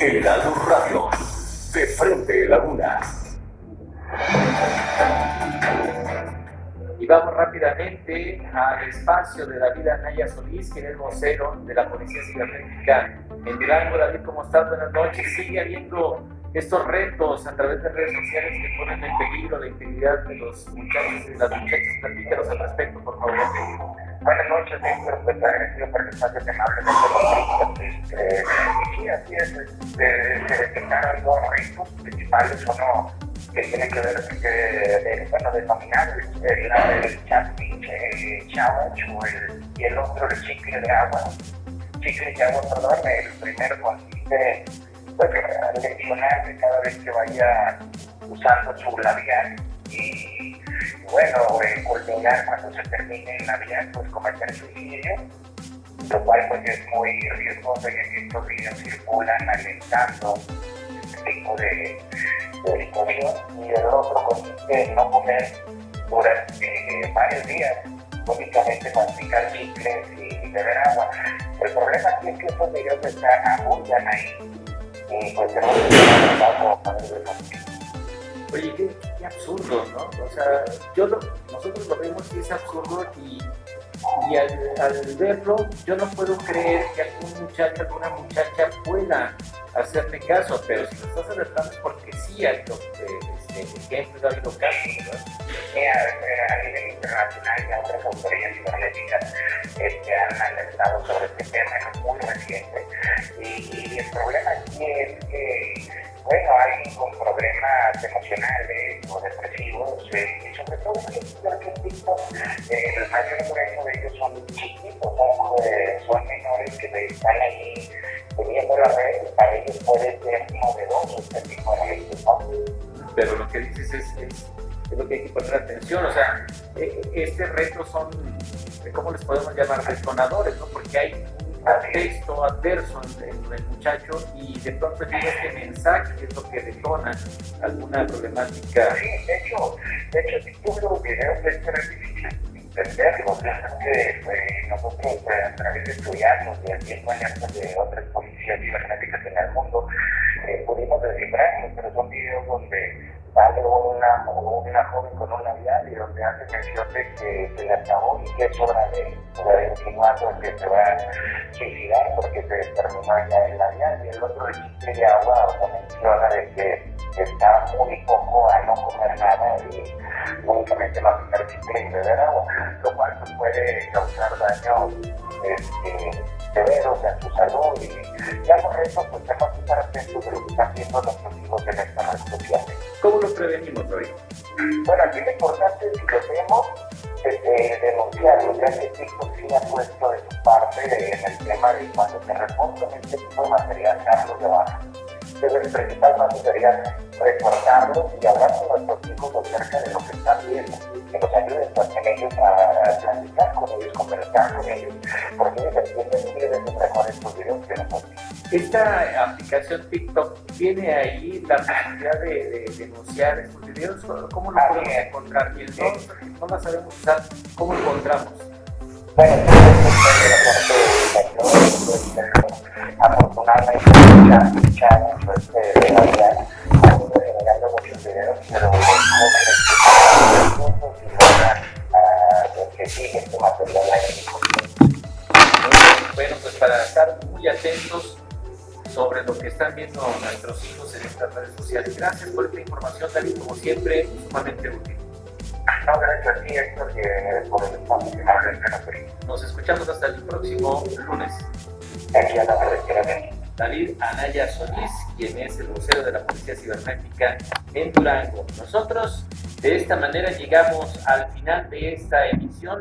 Heraldo Radio, de frente Laguna. Y vamos rápidamente al espacio de David Anaya Solís, quien es vocero de la Policía Cibernética en Durango. David, ¿cómo estás? Buenas noches. Sigue habiendo estos retos a través de redes sociales que ponen en peligro la integridad de los muchachos y las muchachas. Platícanos al respecto, por favor. Noches, Víctor. Pues agradecido por el espacio que me hable de este, Sí, así es. Este, se detectaron dos retos principales. Uno que tiene que ver, que, de, bueno, denominar el, el chat challenge o el, y el otro el chicle de agua. Chicle de agua, perdón. El primero consiste pues, leccionar cada vez que vaya usando su labial y bueno, eh, culminar cuando se termine la vida, pues cometer suicidio, lo cual pues es muy riesgoso y estos videos circulan alentando este tipo de, de y el otro consiste en no comer durante eh, varios días, únicamente masticar chicles y beber agua. El problema aquí es que estos videos están abundan ahí y pues tenemos que Oye, qué, qué, absurdo, ¿no? O sea, yo lo, nosotros lo vemos y es absurdo y, y al, al, verlo yo no puedo creer que algún muchacho, alguna muchacha pueda hacerme caso, pero si lo estás alertando es porque sí hay este, ejemplos, ha habido casos, ¿verdad? Sí, a, a nivel internacional y otras autoridades cibernéticas este, han alertado sobre este tema, es muy reciente. Y, y el problema aquí es que bueno, alguien con problemas emocionales o depresivos, eh, y sobre todo que eh, el mayor número de ellos son chiquitos, son, eh, son menores que están ahí teniendo la red, para ellos puede ser novedoso este tipo de redes, ¿no? Pero lo que dices es, es, es, lo que hay que poner atención, o sea, este reto son, ¿cómo les podemos llamar? Detonadores, ¿no? Porque hay contexto adverso en, el muchacho y de pronto llega este mensaje es lo que detona alguna problemática. Sí, de hecho, de hecho si tú los videos es difícil entenderlos, que eh, nosotros eh, a través de estudiarlos y haciendo alianzas de otras policías cibernéticas en el mundo eh, pudimos descifrarlos, pero son videos donde sale una, una joven con una vial y donde hace mención de que se le acabó y que es hora de, de insinuando que se va a suicidar porque se terminó ya en la vial y el otro de chiste de agua o menciona de que está muy poco a no comer nada y únicamente masticar chiste y beber agua, lo cual pues, puede causar daños este, severos en su salud y ya con eso pues tenemos que estar atentos de lo que están haciendo nuestros hijos en esta red social. ¿Cómo lo prevenimos hoy? Bueno, aquí lo importante es que lo vemos eh, denunciarlo, ya que TikTok sí ha puesto de su parte en el tema de cuando se reportan este tipo de material, darlos de baja. El principal paso sería reportarlos y hablar con nuestros hijos acerca de lo que están viendo, que nos ayuden también ellos a platicar con ellos, conversar con ellos, porque ellos entienden mil veces mejor estos videos que nosotros. Esta aplicación TikTok tiene ahí la posibilidad de, de denunciar estos videos. ¿Cómo lo podemos encontrar? Y no, no la sabemos usar, ¿cómo encontramos? Bueno, afortunadamente ya escuchamos este de la vida, generando muchos videos, pero jóvenes que y logran que sigue este material. Bueno, pues para estar muy atentos sobre lo que están viendo nuestros hijos en estas redes sociales. Gracias por esta información, David, como siempre, sumamente útil. No, gracias a ti, Héctor, que por el espacio que me Nos escuchamos hasta el próximo lunes. Aquí a la carretera David Anaya Solís, quien es el vocero de la Policía Cibernética en Durango. Nosotros de esta manera llegamos al final de esta emisión.